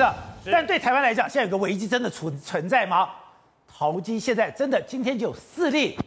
长，但对台湾来讲，现在有个危机真的存存在吗？淘机现在真的今天就有四例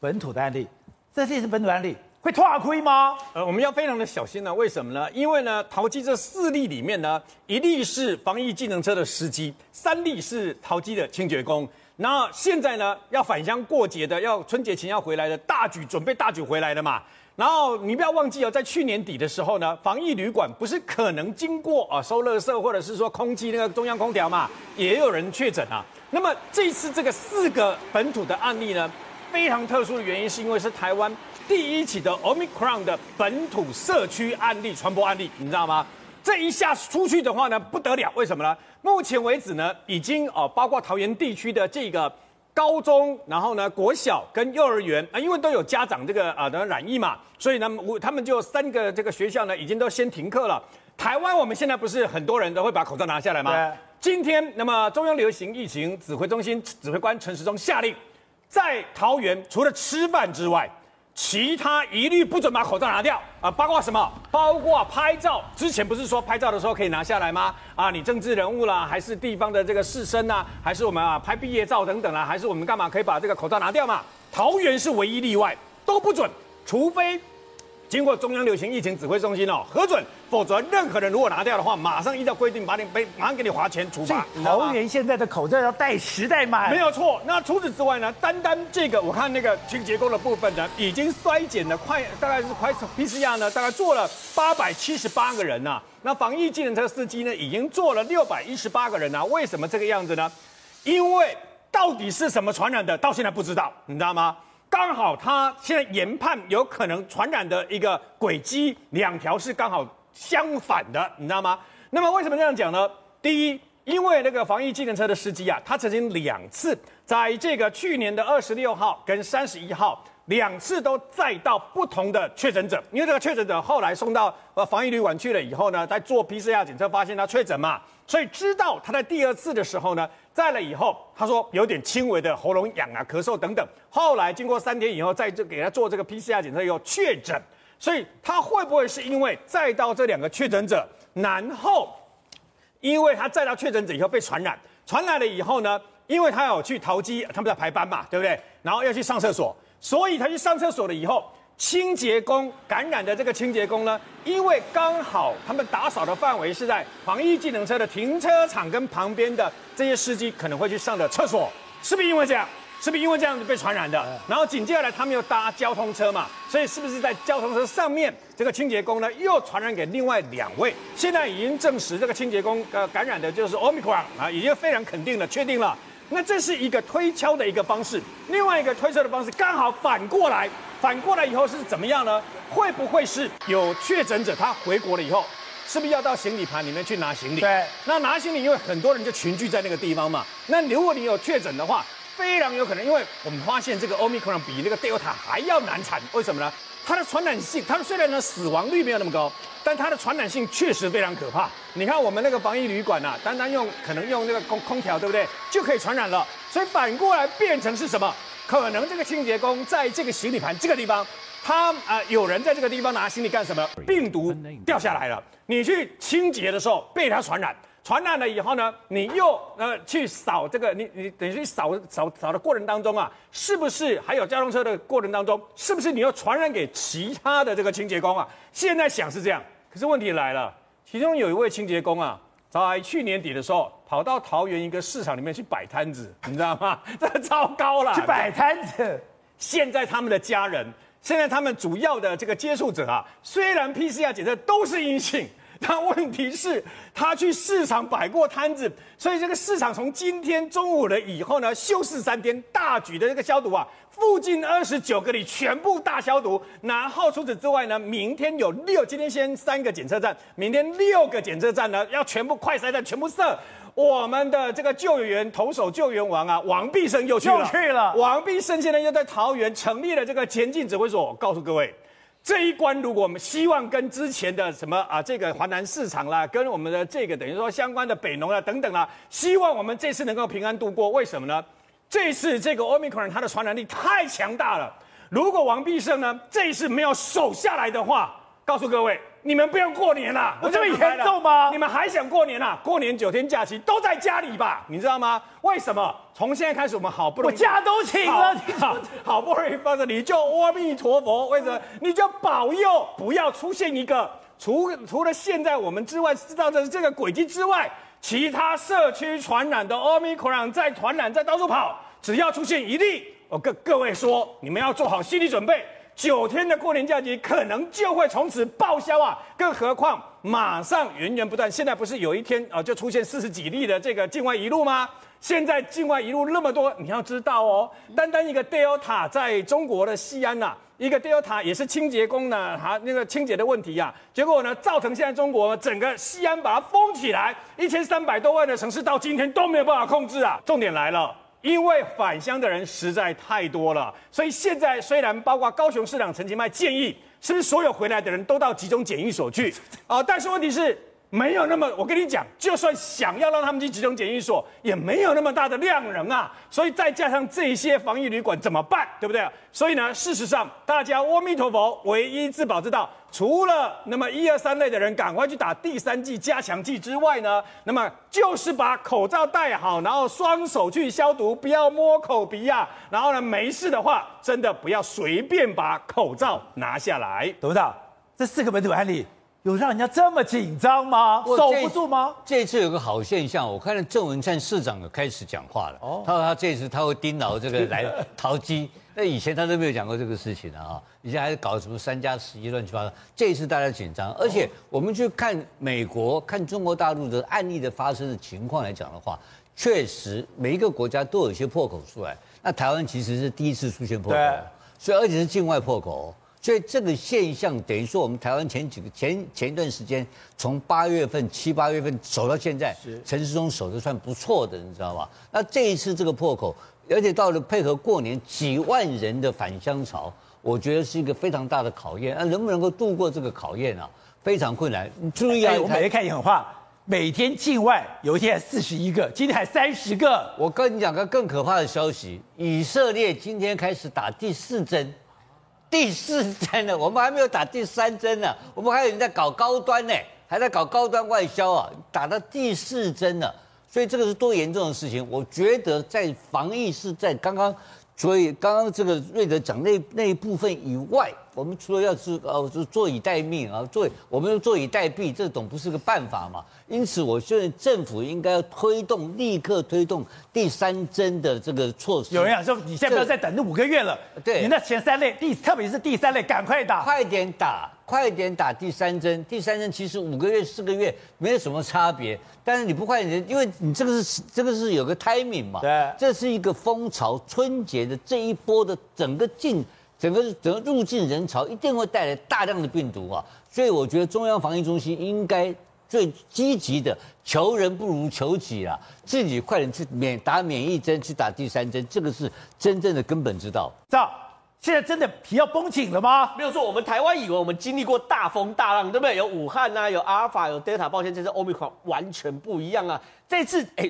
本土的案例，这是本土案例会拖亏吗？呃，我们要非常的小心呢、啊。为什么呢？因为呢，淘机这四例里面呢，一例是防疫技能车的司机，三例是淘机的清洁工。那现在呢，要返乡过节的，要春节前要回来的，大举准备大举回来的嘛。然后你不要忘记哦，在去年底的时候呢，防疫旅馆不是可能经过啊收垃圾或者是说空气那个中央空调嘛，也有人确诊啊。那么这次这个四个本土的案例呢，非常特殊的原因是因为是台湾第一起的 Omicron 的本土社区案例传播案例，你知道吗？这一下出去的话呢，不得了，为什么呢？目前为止呢，已经哦，包括桃园地区的这个高中，然后呢国小跟幼儿园啊，因为都有家长这个啊的染疫嘛，所以呢，我他们就三个这个学校呢，已经都先停课了。台湾我们现在不是很多人都会把口罩拿下来吗？今天，那么中央流行疫情指挥中心指挥官陈时中下令，在桃园除了吃饭之外，其他一律不准把口罩拿掉啊！包括什么？包括拍照。之前不是说拍照的时候可以拿下来吗？啊，你政治人物啦，还是地方的这个士绅呐，还是我们啊拍毕业照等等啦，还是我们干嘛可以把这个口罩拿掉嘛？桃园是唯一例外，都不准，除非。经过中央流行疫情指挥中心哦核准，否则任何人如果拿掉的话，马上依照规定把你被马上给你罚钱处罚。桃园现在的口罩要戴十戴满，没有错。那除此之外呢？单单这个，我看那个清洁工的部分呢，已经衰减了快，大概是快 PCR 呢，大概做了八百七十八个人呐、啊。那防疫计程车司机呢，已经做了六百一十八个人呐、啊。为什么这个样子呢？因为到底是什么传染的，到现在不知道，你知道吗？刚好他现在研判有可能传染的一个轨迹，两条是刚好相反的，你知道吗？那么为什么这样讲呢？第一，因为那个防疫计程车的司机啊，他曾经两次在这个去年的二十六号跟三十一号两次都载到不同的确诊者，因为这个确诊者后来送到呃防疫旅馆去了以后呢，在做 PCR 检测发现他确诊嘛，所以知道他在第二次的时候呢。在了以后，他说有点轻微的喉咙痒啊、咳嗽等等。后来经过三天以后，再这给他做这个 PCR 检测以后确诊，所以他会不会是因为再到这两个确诊者，然后因为他再到确诊者以后被传染，传染了以后呢，因为他要去淘机，他们在排班嘛，对不对？然后要去上厕所，所以他去上厕所了以后。清洁工感染的这个清洁工呢，因为刚好他们打扫的范围是在防疫技能车的停车场跟旁边的这些司机可能会去上的厕所，是不是因为这样？是不是因为这样子被传染的？然后紧接下来他们又搭交通车嘛，所以是不是在交通车上面这个清洁工呢又传染给另外两位？现在已经证实这个清洁工呃感染的就是 Omicron 啊，已经非常肯定了，确定了。那这是一个推敲的一个方式，另外一个推测的方式刚好反过来。反过来以后是怎么样呢？会不会是有确诊者他回国了以后，是不是要到行李盘里面去拿行李？对，那拿行李，因为很多人就群聚在那个地方嘛。那如果你有确诊的话，非常有可能，因为我们发现这个 Omicron 比那个 Delta 还要难产。为什么呢？它的传染性，它虽然呢死亡率没有那么高，但它的传染性确实非常可怕。你看我们那个防疫旅馆呐、啊，单单用可能用那个空空调，对不对？就可以传染了。所以反过来变成是什么？可能这个清洁工在这个行李盘这个地方，他啊、呃、有人在这个地方拿行李干什么？病毒掉下来了，你去清洁的时候被他传染，传染了以后呢，你又呃去扫这个，你你等于去扫扫扫的过程当中啊，是不是还有交通车的过程当中，是不是你又传染给其他的这个清洁工啊？现在想是这样，可是问题来了，其中有一位清洁工啊。在去年底的时候，跑到桃园一个市场里面去摆摊子，你知道吗？这糟糕了！去摆摊子。现在他们的家人，现在他们主要的这个接触者啊，虽然 PCR 检测都是阴性。但问题是，他去市场摆过摊子，所以这个市场从今天中午了以后呢，休市三天，大举的这个消毒啊，附近二十九个里全部大消毒。然后除此之外呢，明天有六，今天先三个检测站，明天六个检测站呢，要全部快筛站全部设。我们的这个救援员投手救援王啊，王必胜又去了，又去了。王必胜现在又在桃园成立了这个前进指挥所，告诉各位。这一关，如果我们希望跟之前的什么啊，这个华南市场啦，跟我们的这个等于说相关的北农啊等等啦，希望我们这次能够平安度过。为什么呢？这次这个 Omicron 它的传染力太强大了。如果王必胜呢这一次没有守下来的话，告诉各位，你们不用过年了，我这么严重吗？你们还想过年啊？过年九天假期都在家里吧？你知道吗？为什么？从现在开始，我们好不容易我假都请了，好，好，好不容易放着，你就阿弥陀佛，为什么？你就保佑不要出现一个除除了现在我们之外知道的这个轨迹之外，其他社区传染的 Omicron 在传染，在到处跑，只要出现一例，我跟各位说，你们要做好心理准备。九天的过年假期可能就会从此报销啊！更何况马上源源不断，现在不是有一天啊就出现四十几例的这个境外移入吗？现在境外移入那么多，你要知道哦，单单一个 Delta 在中国的西安呐、一个 Delta 也是清洁工呢，哈，那个清洁的问题呀、啊，结果呢造成现在中国整个西安把它封起来，一千三百多万的城市到今天都没有办法控制啊！重点来了。因为返乡的人实在太多了，所以现在虽然包括高雄市长陈其迈建议，是不是所有回来的人都到集中检疫所去 啊？但是问题是。没有那么，我跟你讲，就算想要让他们去集中检疫所，也没有那么大的量人啊。所以再加上这些防疫旅馆怎么办，对不对？所以呢，事实上，大家阿弥陀佛，唯一自保之道，除了那么一二三类的人赶快去打第三剂加强剂之外呢，那么就是把口罩戴好，然后双手去消毒，不要摸口鼻呀、然后呢，没事的话，真的不要随便把口罩拿下来，懂不懂？这四个本土案例。有让人家这么紧张吗？守不住吗？这次有个好现象，我看到郑文灿市长有开始讲话了。哦，他说他这次他会盯牢这个 来淘机，那以前他都没有讲过这个事情的啊。以前还是搞什么三加十一乱七八糟。这一次大家紧张，而且我们去看美国、看中国大陆的案例的发生的情况来讲的话，确实每一个国家都有一些破口出来。那台湾其实是第一次出现破口，所以而且是境外破口。所以这个现象等于说，我们台湾前几个前前一段时间，从八月份七八月份守到现在，陈时中守的算不错的，你知道吧？那这一次这个破口，而且到了配合过年几万人的返乡潮，我觉得是一个非常大的考验。那能不能够度过这个考验啊？非常困难。你注意啊，我每天看一狠话，每天境外有一天四十一个，今天还三十个。我跟你讲个更可怕的消息，以色列今天开始打第四针。第四针呢，我们还没有打第三针呢，我们还有人在搞高端呢，还在搞高端外销啊，打到第四针了，所以这个是多严重的事情。我觉得在防疫是在刚刚，所以刚刚这个瑞德讲那那一部分以外。我们除了要是呃，就坐以待命啊，坐我们要坐以待毙，这总不是个办法嘛。因此，我觉得政府应该要推动，立刻推动第三针的这个措施。有人讲说，你现在不要再等那五个月了，对，你那前三类，第特别是第三类，赶快打，快点打，快点打第三针。第三针其实五个月、四个月没有什么差别，但是你不快点，因为你这个是这个是有个 timing 嘛，对，这是一个风潮，春节的这一波的整个进。整个整个入境人潮一定会带来大量的病毒啊，所以我觉得中央防疫中心应该最积极的求人不如求己啊，自己快点去免打免疫针，去打第三针，这个是真正的根本之道。这样，现在真的皮要绷紧了吗？没有错，我们台湾以为我们经历过大风大浪，对不对？有武汉呐、啊，有阿尔法，有德尔塔，抱歉，这次欧米克完全不一样啊。这次哎。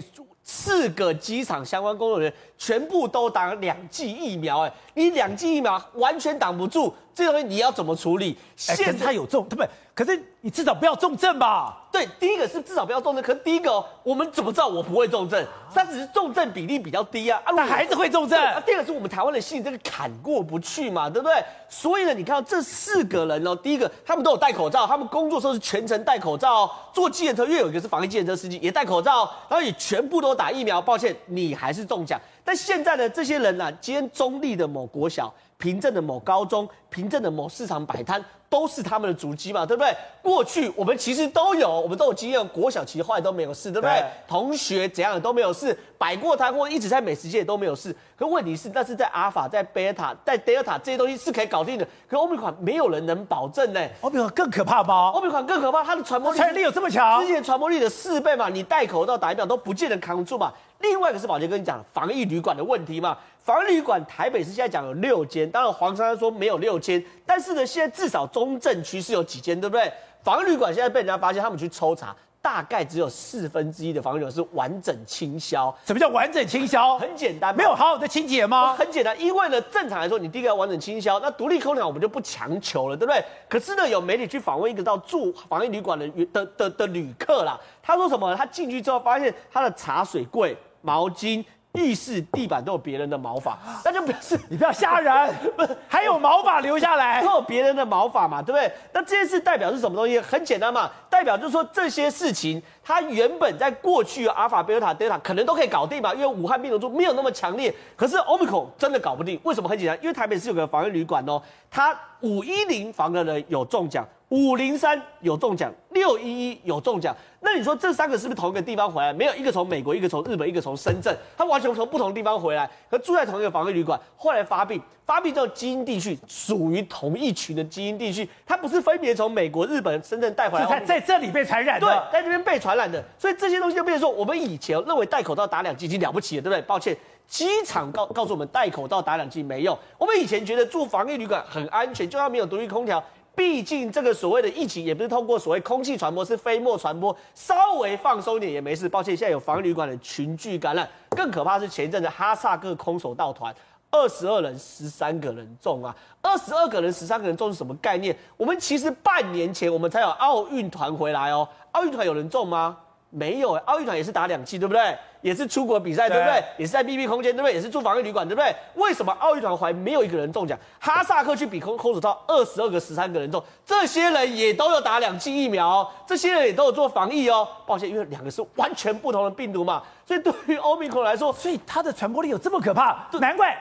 四个机场相关工作人员全部都打了两剂疫苗，哎，你两剂疫苗完全挡不住，这东西你要怎么处理？现在他有重，对不对？可是你至少不要重症吧？对，第一个是至少不要重症。可是第一个，我们怎么知道我不会重症？他只是重症比例比较低啊，啊，那还是会重症。啊，第二个是我们台湾的心理这个坎过不去嘛，对不对？所以呢，你看到这四个人哦，第一个他们都有戴口罩，他们工作时候是全程戴口罩，坐计程车，因为有一个是防疫计程车司机也戴口罩，然后也全部都打疫苗。抱歉，你还是中奖。但现在的这些人呢、啊，今天中立的某国小、平镇的某高中、平镇的某市场摆摊。都是他们的足迹嘛，对不对？过去我们其实都有，我们都有经验。国小其实后来都没有事，对不对？对同学怎样的都没有事，摆过摊或一直在美食界都没有事。可问题是，那是在阿尔法、在贝塔、在德尔塔这些东西是可以搞定的。可欧米款没有人能保证呢。欧米款更可怕吗？欧米款更可怕，它的传播力，传染力有这么强？之前传播力的四倍嘛，你戴口罩打疫苗都不见得扛住嘛。另外一个是宝杰跟你讲防疫旅馆的问题嘛。防疫旅馆台北市现在讲有六间，当然黄珊珊说没有六间，但是呢，现在至少中正区是有几间，对不对？防疫旅馆现在被人家发现，他们去抽查，大概只有四分之一的防疫旅馆是完整清销。什么叫完整清销？很简单，没有好好的清洁吗？很简单，因为呢，正常来说，你第一个要完整清销，那独立空调我们就不强求了，对不对？可是呢，有媒体去访问一个到住防疫旅馆的的的的，的旅客啦，他说什么？他进去之后发现他的茶水柜、毛巾。浴室地板都有别人的毛发，那就表示 你不要吓人，不是还有毛发留下来，都有别人的毛发嘛，对不对？那这件事代表是什么东西？很简单嘛，代表就是说这些事情，它原本在过去阿尔法、贝塔、德尔塔可能都可以搞定嘛，因为武汉病毒株没有那么强烈，可是欧米孔真的搞不定。为什么？很简单，因为台北市有个防疫旅馆哦，它五一零房的人有中奖。五零三有中奖，六一一有中奖，那你说这三个是不是同一个地方回来？没有，一个从美国，一个从日本，一个从深圳，他完全从不同地方回来，和住在同一个防疫旅馆，后来发病，发病之后基因地区属于同一群的基因地区，他不是分别从美国、日本、深圳带回来，他在这里被传染的，对，在这边被传染的，所以这些东西就变成说，我们以前认为戴口罩打两剂已经了不起了，对不对？抱歉，机场告告诉我们戴口罩打两剂没用，我们以前觉得住防疫旅馆很安全，就算没有独立空调。毕竟这个所谓的疫情也不是通过所谓空气传播，是飞沫传播，稍微放松一点也没事。抱歉，现在有防疫旅馆的群聚感染，更可怕是前一阵子哈萨克空手道团二十二人十三个人中啊，二十二个人十三个人中是什么概念？我们其实半年前我们才有奥运团回来哦，奥运团有人中吗？没有，奥运团也是打两剂，对不对？也是出国比赛，对不对？也是在密闭空间，对不对？也是住防疫旅馆，对不对？为什么奥运团还没有一个人中奖？哈萨克去比空空手道，二十二个十三个人中，这些人也都有打两剂疫苗哦，这些人也都有做防疫哦。抱歉，因为两个是完全不同的病毒嘛，所以对于欧密克来说，所以它的传播力有这么可怕，难怪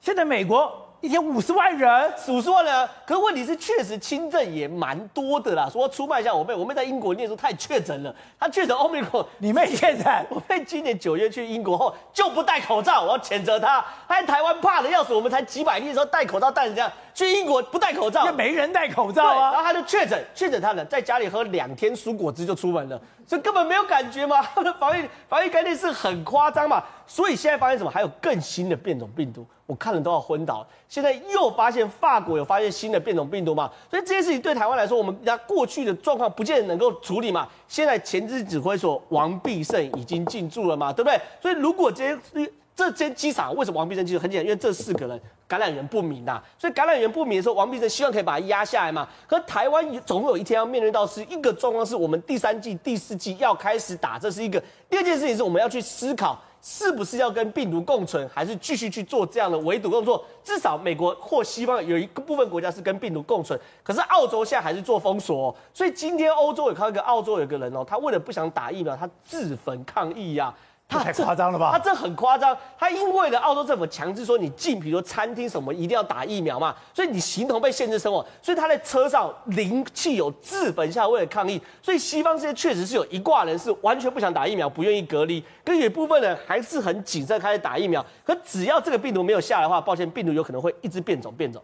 现在美国。一天五十万人，五十万人，可问题是确实轻症也蛮多的啦。说出卖一下我妹，我妹在英国念书太确诊了，她确诊欧米克，你妹确诊，我妹今年九月去英国后就不戴口罩，我要谴责她。她在台湾怕的要死，我们才几百例的时候戴口罩戴成这样，去英国不戴口罩，也没人戴口罩啊。然后她就确诊，确诊她了在家里喝两天蔬果汁就出门了，所以根本没有感觉嘛。他 的防御防御概念是很夸张嘛，所以现在发现什么？还有更新的变种病毒。我看了都要昏倒。现在又发现法国有发现新的变种病毒嘛？所以这件事情对台湾来说，我们家过去的状况不见得能够处理嘛。现在前置指挥所王必胜已经进驻了嘛，对不对？所以如果这些这间机场为什么王必胜进驻？很简单，因为这四个人感染源不明呐。所以感染源不明的时候，王必胜希望可以把它压下来嘛。可台湾总有一天要面临到是一个状况，是我们第三季、第四季要开始打，这是一个。第二件事情是我们要去思考。是不是要跟病毒共存，还是继续去做这样的围堵工作？至少美国或西方有一个部分国家是跟病毒共存，可是澳洲现在还是做封锁。所以今天欧洲有看到一个澳洲有个人哦，他为了不想打疫苗，他自焚抗议呀。他太夸张了吧？他这很夸张。他因为呢，澳洲政府强制说你进，比如说餐厅什么一定要打疫苗嘛，所以你形同被限制生活。所以他在车上零汽油自焚下，为了抗议。所以西方这些确实是有一挂人是完全不想打疫苗，不愿意隔离，跟有一部分人还是很谨慎开始打疫苗。可只要这个病毒没有下来的话，抱歉，病毒有可能会一直变种变种。